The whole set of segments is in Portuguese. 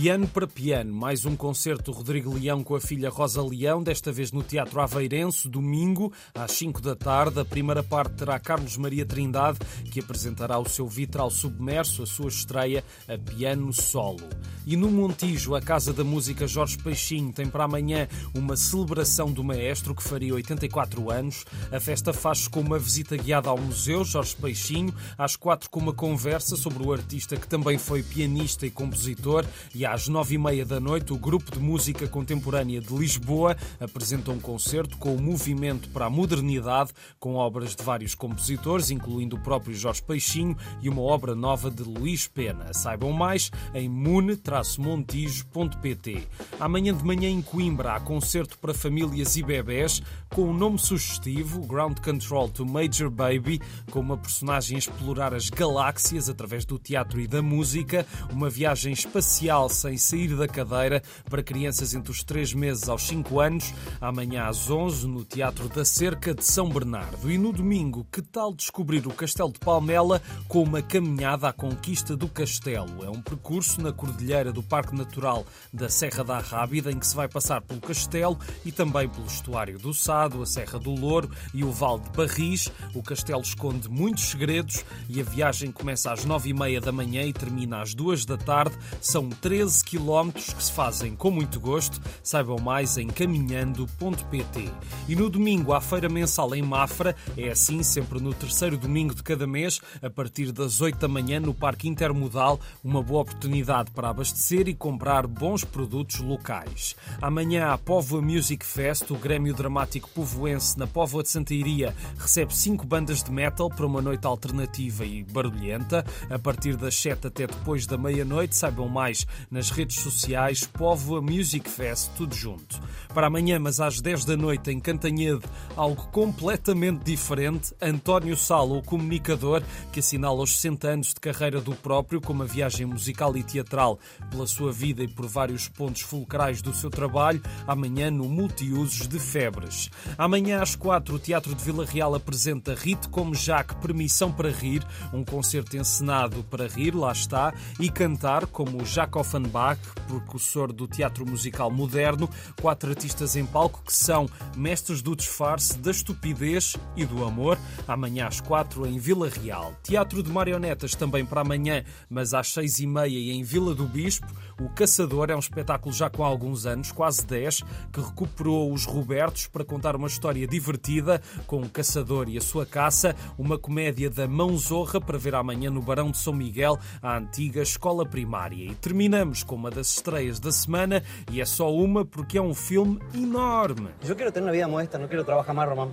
Piano para Piano, mais um concerto Rodrigo Leão com a filha Rosa Leão, desta vez no Teatro Aveirense, domingo, às 5 da tarde. A primeira parte terá Carlos Maria Trindade, que apresentará o seu vitral submerso, a sua estreia a piano solo. E no Montijo, a Casa da Música Jorge Peixinho tem para amanhã uma celebração do maestro que faria 84 anos. A festa faz com uma visita guiada ao Museu Jorge Peixinho, às quatro com uma conversa sobre o artista que também foi pianista e compositor e às nove e meia da noite, o Grupo de Música Contemporânea de Lisboa apresenta um concerto com o Movimento para a Modernidade, com obras de vários compositores, incluindo o próprio Jorge Peixinho e uma obra nova de Luís Pena. Saibam mais em mune-montijo.pt. Amanhã de manhã em Coimbra há concerto para famílias e bebés com um nome sugestivo, Ground Control to Major Baby, com uma personagem a explorar as galáxias através do teatro e da música, uma viagem espacial sem sair da cadeira para crianças entre os 3 meses aos 5 anos, amanhã às 11 no Teatro da Cerca de São Bernardo. E no domingo, que tal descobrir o Castelo de Palmela com uma caminhada à conquista do castelo? É um percurso na cordilheira do Parque Natural da Serra da Rábida, em que se vai passar pelo castelo e também pelo estuário do Sado, a Serra do Louro e o Val de Barris. O castelo esconde muitos segredos e a viagem começa às 9h30 da manhã e termina às 2 da tarde. São 13 13 quilómetros que se fazem com muito gosto. Saibam mais em caminhando.pt. E no domingo, à feira mensal em Mafra, é assim sempre no terceiro domingo de cada mês, a partir das 8 da manhã, no Parque Intermodal, uma boa oportunidade para abastecer e comprar bons produtos locais. Amanhã, a Póvoa Music Fest, o Grêmio Dramático Povoense na Póvoa de Santa Iria, recebe cinco bandas de metal para uma noite alternativa e barulhenta. A partir das 7 até depois da meia-noite, saibam mais na nas redes sociais Póvoa Music Fest, tudo junto. Para amanhã, mas às 10 da noite, em Cantanhede, algo completamente diferente. António Salo, o comunicador, que assinala os 60 anos de carreira do próprio, com uma viagem musical e teatral pela sua vida e por vários pontos fulcrais do seu trabalho, amanhã no Multiusos de Febres. Amanhã às 4, o Teatro de Vila Real apresenta Rite como Jacques Permissão para Rir, um concerto encenado para rir, lá está, e cantar como Jacques Bach, precursor do teatro musical moderno, quatro artistas em palco que são mestres do disfarce, da estupidez e do amor. Amanhã às quatro em Vila Real. Teatro de marionetas também para amanhã, mas às seis e meia em Vila do Bispo. O Caçador é um espetáculo já com alguns anos, quase dez, que recuperou os Robertos para contar uma história divertida com o caçador e a sua caça, uma comédia da mão zorra para ver amanhã no Barão de São Miguel, a antiga escola primária. E terminamos com uma das estreias da semana e é só uma porque é um filme enorme. Eu quero ter uma vida modesta, não quero trabalhar mais, Román.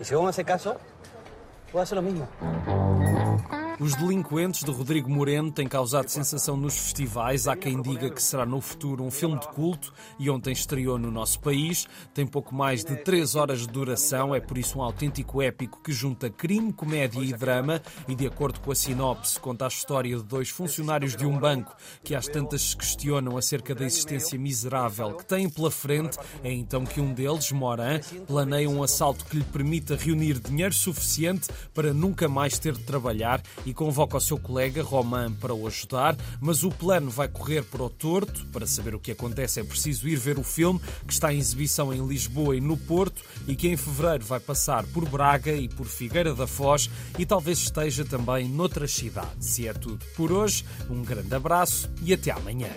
E se vos me hacer caso, vou fazer o mesmo. Os Delinquentes de Rodrigo Moreno têm causado sensação nos festivais. Há quem diga que será no futuro um filme de culto e ontem estreou no nosso país. Tem pouco mais de 3 horas de duração, é por isso um autêntico épico que junta crime, comédia e drama. E de acordo com a sinopse, conta a história de dois funcionários de um banco que às tantas se questionam acerca da existência miserável que têm pela frente. É então que um deles, Moran, planeia um assalto que lhe permita reunir dinheiro suficiente para nunca mais ter de trabalhar e convoca o seu colega Roman para o ajudar, mas o plano vai correr para o torto. Para saber o que acontece é preciso ir ver o filme, que está em exibição em Lisboa e no Porto e que em fevereiro vai passar por Braga e por Figueira da Foz e talvez esteja também noutras cidades. E é tudo por hoje. Um grande abraço e até amanhã.